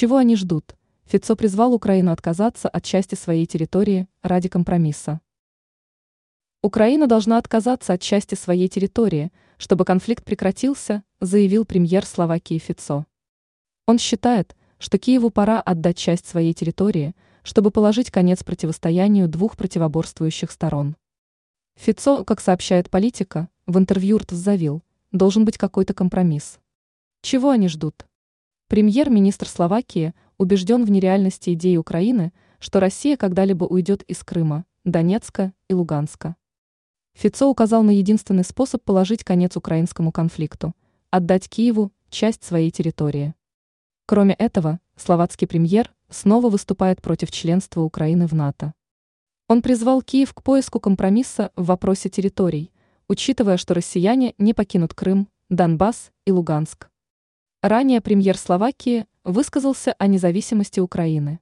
Чего они ждут? Фицо призвал Украину отказаться от части своей территории ради компромисса. Украина должна отказаться от части своей территории, чтобы конфликт прекратился, заявил премьер Словакии Фицо. Он считает, что Киеву пора отдать часть своей территории, чтобы положить конец противостоянию двух противоборствующих сторон. Фицо, как сообщает политика, в интервью РТ заявил, должен быть какой-то компромисс. Чего они ждут? Премьер-министр Словакии убежден в нереальности идеи Украины, что Россия когда-либо уйдет из Крыма, Донецка и Луганска. Фицо указал на единственный способ положить конец украинскому конфликту – отдать Киеву часть своей территории. Кроме этого, словацкий премьер снова выступает против членства Украины в НАТО. Он призвал Киев к поиску компромисса в вопросе территорий, учитывая, что россияне не покинут Крым, Донбасс и Луганск. Ранее премьер Словакии высказался о независимости Украины.